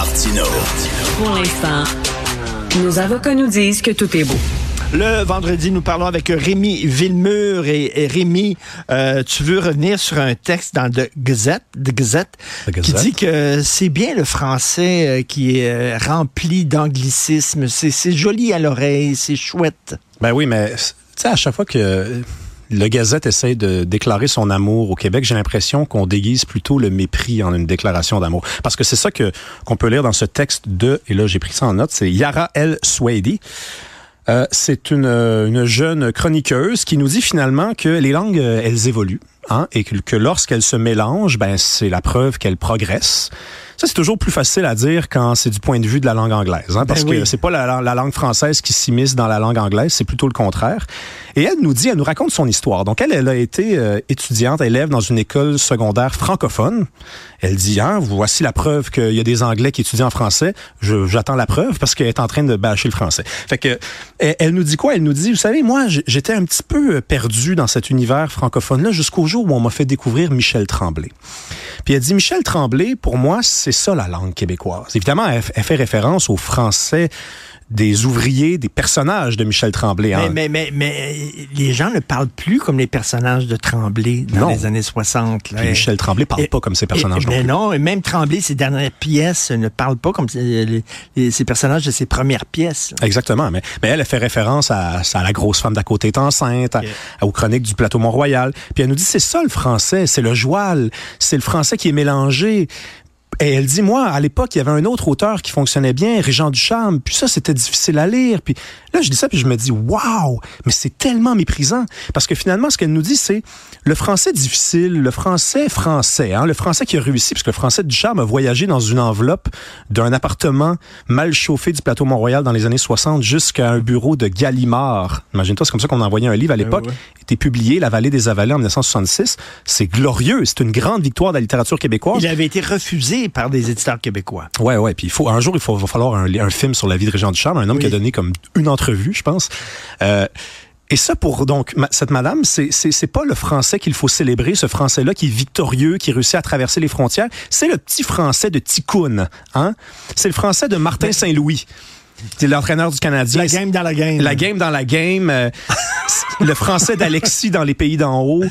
Martino. Pour l'instant, nos avocats nous disent que tout est beau. Le vendredi, nous parlons avec Rémi Villemur. Et, et Rémi, euh, tu veux revenir sur un texte dans The Gazette, The Gazette, The qui dit que c'est bien le français euh, qui est euh, rempli d'anglicisme. C'est c'est joli à l'oreille, c'est chouette. Ben oui, mais tu sais, à chaque fois que le Gazette essaie de déclarer son amour au Québec, j'ai l'impression qu'on déguise plutôt le mépris en une déclaration d'amour. Parce que c'est ça que qu'on peut lire dans ce texte de, et là j'ai pris ça en note, c'est Yara El Swady. Euh, c'est une, euh, une jeune chroniqueuse qui nous dit finalement que les langues, euh, elles évoluent. Hein, et que, que lorsqu'elles se mélangent, ben, c'est la preuve qu'elles progressent. Ça, c'est toujours plus facile à dire quand c'est du point de vue de la langue anglaise, hein, parce Ben oui. que c'est pas la, la langue française qui s'immisce dans la langue anglaise, c'est plutôt le contraire. Et elle nous dit, elle nous raconte son histoire. Donc, elle, elle a été euh, étudiante, élève dans une école secondaire francophone. Elle dit, hein, voici la preuve qu'il y a des Anglais qui étudient en français. J'attends la preuve parce qu'elle est en train de bâcher le français. Fait que, elle, elle nous dit quoi? Elle nous dit, vous savez, moi, j'étais un petit peu euh, perdu dans cet univers francophone-là jusqu'au jour où on m'a fait découvrir Michel Tremblay. Puis elle dit, Michel Tremblay, pour moi, c'est ça la langue québécoise. Évidemment, elle, elle fait référence aux Français des ouvriers, des personnages de Michel Tremblay. hein. Mais, mais, mais, mais les gens ne parlent plus comme les personnages de Tremblay dans Non. les années 60. là. Michel Tremblay parle Et- pas comme ces personnages et- non mais plus. non, et même Tremblay, ses dernières pièces ne parlent pas comme les, les- les- ces personnages de ses premières pièces. là. Exactement. Mais, mais elle, elle fait référence à, à la grosse femme d'à côté est enceinte, à- aux chroniques du plateau Mont-Royal. Puis elle nous dit, c'est ça le français, c'est le joual, c'est le français qui est mélangé. Et elle dit, moi, à l'époque, il y avait un autre auteur qui fonctionnait bien, Régent Ducharme, puis ça, c'était difficile à lire. Puis là, je dis ça, puis je me dis, waouh, mais c'est tellement méprisant. Parce que finalement, ce qu'elle nous dit, c'est le français difficile, le français français, hein, le français qui a réussi, parce que le français de Ducharme a voyagé dans une enveloppe d'un appartement mal chauffé du plateau Mont-Royal dans les années 60 jusqu'à un bureau de Gallimard. Imagine-toi, c'est comme ça qu'on envoyait un livre à l'époque. ouais. Publié, La vallée des avalés en 1966. C'est glorieux. C'est une grande victoire de la littérature québécoise. Il avait été refusé par des éditeurs québécois. Ouais, ouais. Puis il faut un jour, il faut, va falloir un, un film sur la vie de Régent Ducharme, un homme Oui. qui a donné comme une entrevue, je pense. Euh, et ça, pour donc cette madame, c'est c'est c'est pas le français qu'il faut célébrer, ce français-là qui est victorieux, qui réussit à traverser les frontières. C'est le petit français de Ticoun, hein. C'est le français de Martin Saint-Louis. C'est l'entraîneur du Canadien. La game dans la game. La game dans la game. euh, le français d'Alexis dans les pays d'en haut.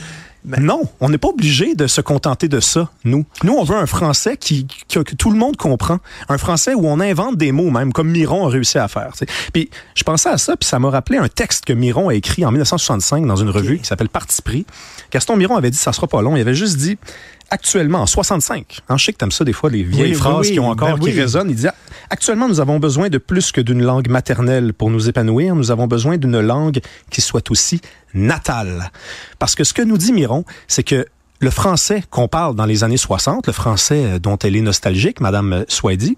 non, on n'est pas obligé de se contenter de ça, nous. Nous, on veut un français qui, qui- que tout le monde comprend. Un français où on invente des mots, même, comme Miron a réussi à faire. tu sais. Puis, je pensais à ça, puis ça m'a rappelé un texte que Miron a écrit en 1965 dans une revue qui s'appelle Parti pris. Gaston Miron avait dit, ça sera pas long. Il avait juste dit, actuellement, en 65, hein, je sais que t'aimes ça des fois, les vieilles Oui, oui, phrases oui, qui ont encore, ben qui oui. résonnent. Il disait, actuellement, nous avons besoin de plus que d'une langue maternelle pour nous épanouir. Nous avons besoin d'une langue qui soit aussi natale. Parce que ce que nous dit Miron, c'est que le français qu'on parle dans les années 60, le français euh, dont elle est nostalgique, Madame Swady,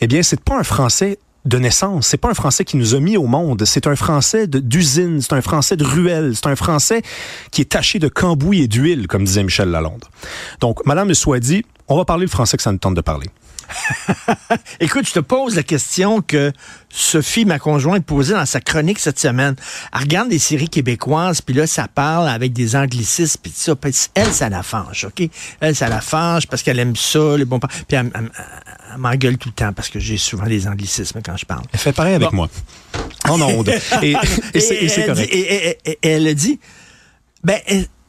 eh bien, c'est pas un français de naissance. C'est pas un français qui nous a mis au monde. C'est un français d'usine. C'est un français de ruelle. C'est un français qui est taché de cambouis et d'huile, comme disait Michel Lalonde. Donc, Madame Swady, on va parler le français que ça nous tente de parler. Écoute, je te pose la question que Sophie, ma conjointe, posait dans sa chronique cette semaine. Elle regarde des séries québécoises, puis là, ça parle avec des anglicismes, puis ça. Elle, ça la fange, OK? Elle, ça la fange parce qu'elle aime ça, les bons Puis elle, elle- elle m'engueule tout le temps parce que j'ai souvent des anglicismes quand je parle. Elle fait pareil avec Bon. moi. En onde. Et, et c'est et c'est elle correct. dit- et- elle a dit, ben,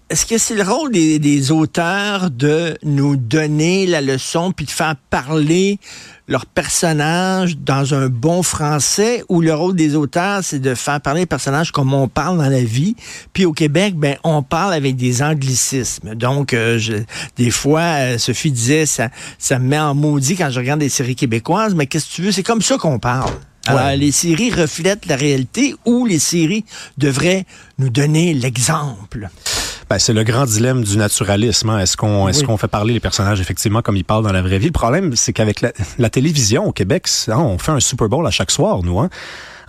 est-ce que c'est le rôle des, des auteurs de nous donner la leçon puis de faire parler leur personnage dans un bon français ou le rôle des auteurs, c'est de faire parler les personnages comme on parle dans la vie? Puis au Québec, ben, on parle avec des anglicismes. Donc, euh, je- des fois, euh, Sophie disait, ça, ça me met en maudit quand je regarde des séries québécoises, mais qu'est-ce que tu veux? C'est comme ça qu'on parle. Alors, Ouais. les séries reflètent la réalité ou les séries devraient nous donner l'exemple. Ben, c'est le grand dilemme du naturalisme. hein. Est-ce qu'on est-ce Oui. qu'on fait parler les personnages effectivement comme ils parlent dans la vraie vie? Le problème, c'est qu'avec la, la télévision au Québec, hein, on fait un Super Bowl à chaque soir, nous. Hein?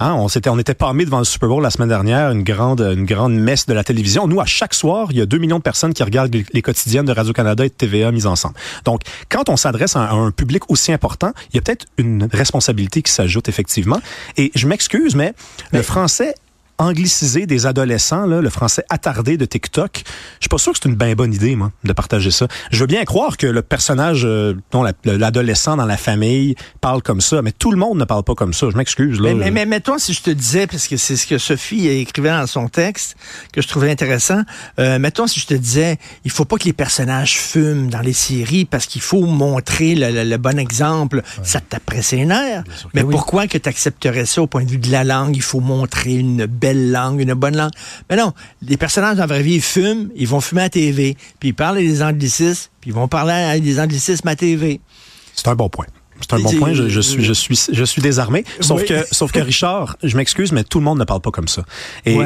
Hein, on s'était on était parmi devant le Super Bowl la semaine dernière, une grande une grande messe de la télévision. Nous, à chaque soir, il y a 2 millions de personnes qui regardent les, quotidiennes de Radio-Canada et de TVA mises ensemble. Donc, quand on s'adresse à un public aussi important, il y a peut-être une responsabilité qui s'ajoute effectivement. Et je m'excuse, mais le français angliciser des adolescents, là, le français attardé de TikTok. Je suis pas sûr que c'est une bien bonne idée, moi, de partager ça. Je veux bien croire que le personnage, euh, dont l'adolescent dans la famille parle comme ça, mais tout le monde ne parle pas comme ça. Je m'excuse. Mais, mais, mais, mais, toi, si je te disais, parce que c'est ce que Sophie écrivait dans son texte, que je trouvais intéressant, euh, mettons si je te disais, il faut pas que les personnages fument dans les séries parce qu'il faut montrer le, bon exemple. Ça te taperait ses nerfs. Mais pourquoi que tu accepterais ça au point de vue de la langue? Il faut montrer une belle langue, une bonne langue. Mais non, les personnages dans la vraie vie, ils fument, ils vont fumer à TV, puis ils parlent des anglicismes, puis ils vont parler des anglicismes à TV. C'est un bon point. C'est un bon point. Je, je, suis, je suis, je suis désarmé. Sauf que, sauf que Richard, je m'excuse, mais tout le monde ne parle pas comme ça. Et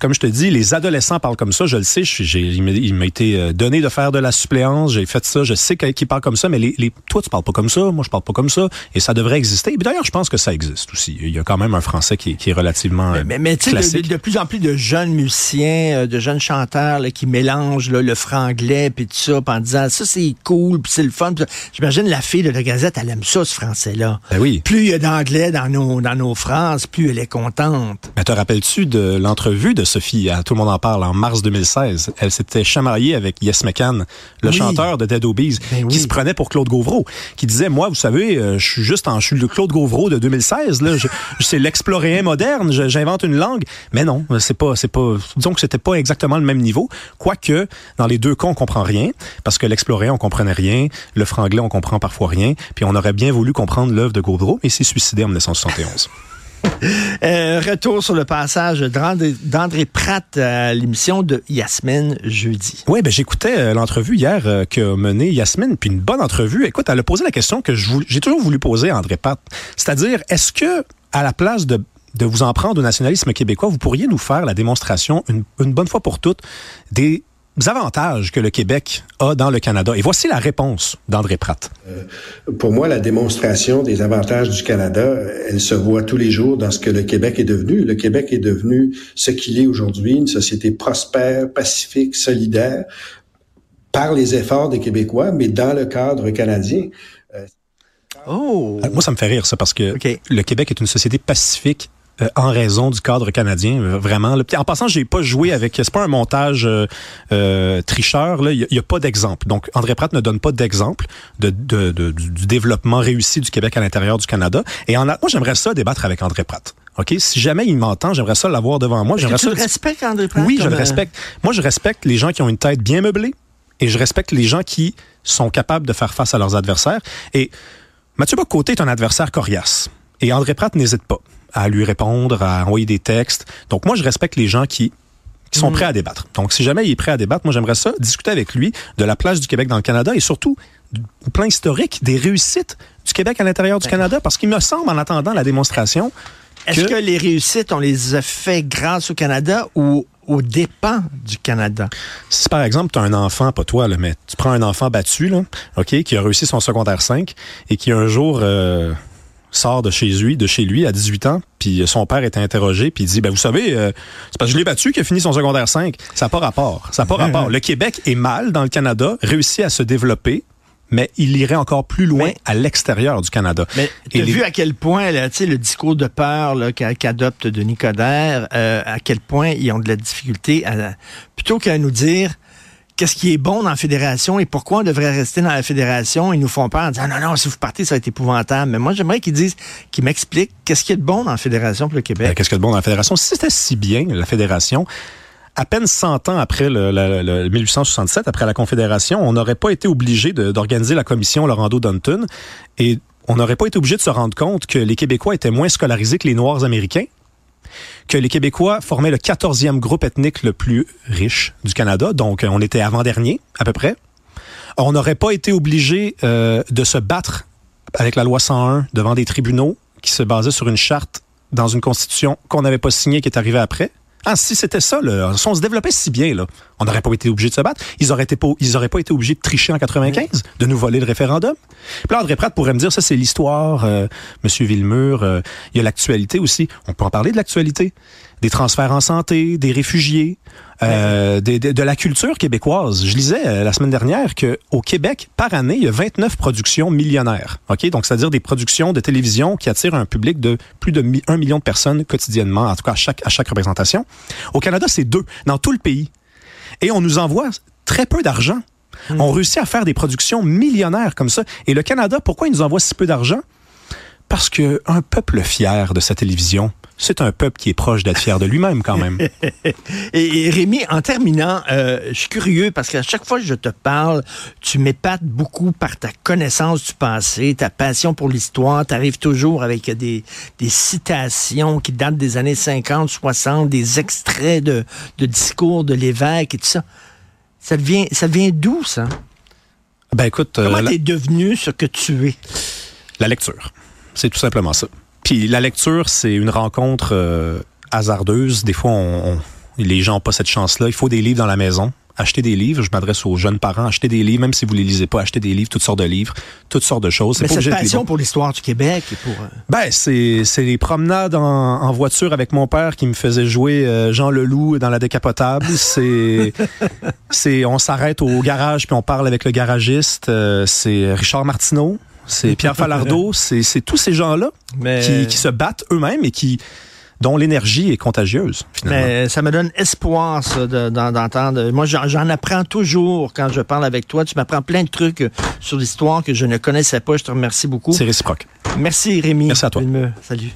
comme je te dis, les adolescents parlent comme ça. Je le sais. J'ai, il m'a été euh, donné de faire de la suppléance. J'ai fait ça. Je sais qu'ils parlent comme ça, mais les, les, toi, tu parles pas comme ça. Moi, je parle pas comme ça. Et ça devrait exister. D'ailleurs, je pense que ça existe aussi. Il y a quand même un français qui, qui est relativement mais, mais, mais tu sais, de, plus en plus de jeunes musiciens, euh, de jeunes chanteurs là, qui mélangent là, le franglais puis tout ça, en disant ça c'est cool, puis c'est le fun. J'imagine la fille de la Gazette, elle aime ça ce français-là. Ben oui. Plus il y a d'anglais dans nos, dans nos phrases, plus elle est contente. Mais te rappelles-tu de l'entrevue de Sophie? À Tout le monde en parle en mars 2016? Elle s'était chamaillée avec Yes McCann, le chanteur de Dead Obies, ben qui se prenait pour Claude Gauvreau, qui disait, moi, vous savez, euh, je suis juste en, je suis le Claude Gauvreau de 2016, là. c'est l'exploréen moderne, j'invente une langue. Mais non, c'est pas, c'est pas, disons que c'était pas exactement le même niveau. Quoique, dans les deux cas, on comprend rien, parce que l'exploréen, on comprenait rien, le franglais, on comprend parfois rien, puis on aurait bien voulu comprendre l'œuvre de Gaudreau, mais s'est suicidé en 1971. Euh, retour sur le passage d'André Pratt à l'émission de Yasmine jeudi. Oui, ben j'écoutais euh, l'entrevue hier euh, qu'a menée Yasmine, puis une bonne entrevue. Écoute, elle a posé la question que j'ai toujours voulu poser à André Pratt, c'est-à-dire est-ce que à la place de de vous en prendre au nationalisme québécois, vous pourriez nous faire la démonstration une, une bonne fois pour toutes des avantages que le Québec a dans le Canada? Et voici la réponse d'André Pratt. Euh, pour moi, la démonstration des avantages du Canada, elle se voit tous les jours dans ce que le Québec est devenu. Le Québec est devenu ce qu'il est aujourd'hui, une société prospère, pacifique, solidaire, par les efforts des Québécois, mais dans le cadre canadien. Euh, oh. Moi, ça me fait rire, ça, parce que le Québec est une société pacifique euh, en raison du cadre canadien, euh, vraiment. En passant, j'ai pas joué avec. C'est pas un montage euh, tricheur. Là, il y, a pas d'exemple. Donc, André Pratt ne donne pas d'exemple de, de, du développement réussi du Québec à l'intérieur du Canada. Et en, moi, j'aimerais ça débattre avec André Pratt. OK? Si jamais il m'entend, j'aimerais ça l'avoir devant moi. J'aimerais ça. Tu respectes André Pratt? Oui, je le respecte. Moi, je respecte les gens qui ont une tête bien meublée et je respecte les gens qui sont capables de faire face à leurs adversaires. Et Mathieu Bocoté est un adversaire coriace. Et André Pratt n'hésite pas à lui répondre, à envoyer des textes. Donc moi, je respecte les gens qui qui sont mm. prêts à débattre. Donc, si jamais il est prêt à débattre, moi, j'aimerais ça, discuter avec lui de la place du Québec dans le Canada et surtout du plan historique des réussites du Québec à l'intérieur du ben. Canada, parce qu'il me semble, en attendant la démonstration, est-ce que... les réussites, on les a fait grâce au Canada ou au dépens du Canada? Si par exemple, tu as un enfant, pas toi, là, mais tu prends un enfant battu, là, OK, qui a réussi son secondaire 5 et qui un jour euh, sort de chez lui, de chez lui à 18 ans, puis son père est interrogé, puis il dit, ben vous savez, euh, c'est parce que je l'ai battu qui a fini son secondaire 5. Ça n'a pas rapport. Ça n'a pas rapport. Le Québec est mal dans le Canada, réussit à se développer, mais il irait encore plus loin à l'extérieur du Canada. Mais tu as vu à quel point là, le discours de peur qu'adopte Denis Coderre, euh, à quel point ils ont de la difficulté à plutôt qu'à nous dire qu'est-ce qui est bon dans la fédération et pourquoi on devrait rester dans la fédération. Ils nous font peur en disant non, non, si vous partez, ça va être épouvantable. Mais moi, j'aimerais qu'ils disent, qu'ils m'expliquent qu'est-ce qui est bon dans la fédération pour le Québec. Ben, qu'est-ce qui est bon dans la fédération? Si c'était si bien, la fédération, à peine 100 ans après le, 1867, après la Confédération, on n'aurait pas été obligé d'organiser la commission Laurando Dunton et on n'aurait pas été obligé de se rendre compte que les Québécois étaient moins scolarisés que les Noirs américains que les Québécois formaient le 14e groupe ethnique le plus riche du Canada, donc euh, on était avant-dernier à peu près. On n'aurait pas été obligé euh, de se battre avec la loi 101 devant des tribunaux qui se basaient sur une charte dans une constitution qu'on n'avait pas signée qui est arrivée après. Ah, si c'était ça, là, si on se développait si bien, là, on n'aurait pas été obligé de se battre. Ils auraient, été pas, ils auraient pas été obligés de tricher en 95, de nous voler le référendum. Puis là, André Pratt pourrait me dire, ça, c'est l'histoire, euh, Monsieur Villemur. Euh, il y a l'actualité aussi. On peut en parler de l'actualité. Des transferts en santé, des réfugiés. euh, de, de, de, la culture québécoise. Je lisais euh, la semaine dernière que au Québec, par année, il y a 29 productions millionnaires. Ok, donc c'est-à-dire des productions de télévision qui attirent un public de plus de 1 million de personnes quotidiennement, en tout cas à chaque, à chaque représentation. Au Canada, c'est deux dans tout le pays. Et on nous envoie très peu d'argent. Hmm. On réussit à faire des productions millionnaires comme ça. Et le Canada, pourquoi il nous envoie si peu d'argent? Parce que un peuple fier de sa télévision, c'est un peuple qui est proche d'être fier de lui-même quand même. et, Rémi, en terminant, euh, je suis curieux parce qu'à chaque fois que je te parle, tu m'épates beaucoup par ta connaissance du passé, ta passion pour l'histoire. Tu arrives toujours avec des, des citations qui datent des années 50, 60, des extraits de, de discours de l'évêque et tout ça. Ça vient, ça vient d'où, ça? Ben écoute... Euh, Comment t'es devenu ce que tu es? La lecture. C'est tout simplement ça. Puis la lecture, c'est une rencontre euh, hasardeuse. Des fois, on, les gens n'ont pas cette chance-là. Il faut des livres dans la maison. Acheter des livres, je m'adresse aux jeunes parents, acheter des livres, même si vous les lisez pas, acheter des livres, toutes sortes de livres, toutes sortes de choses. Mais cette passion pour l'histoire du Québec et pour... Euh, ben, c'est, les promenades en, en, voiture avec mon père qui me faisait jouer euh, Jean Leloup dans la décapotable. c'est, c'est, on s'arrête au garage puis on parle avec le garagiste. c'est Richard Martineau c'est Pierre Falardeau, c'est tous ces gens-là qui, qui, se battent eux-mêmes et qui dont l'énergie est contagieuse, finalement. Mais ça me donne espoir, ça, d'entendre. Moi, j'en apprends toujours quand je parle avec toi. Tu m'apprends plein de trucs sur l'histoire que je ne connaissais pas. Je te remercie beaucoup. C'est réciproque. Merci, Rémi. Merci à toi. Salut.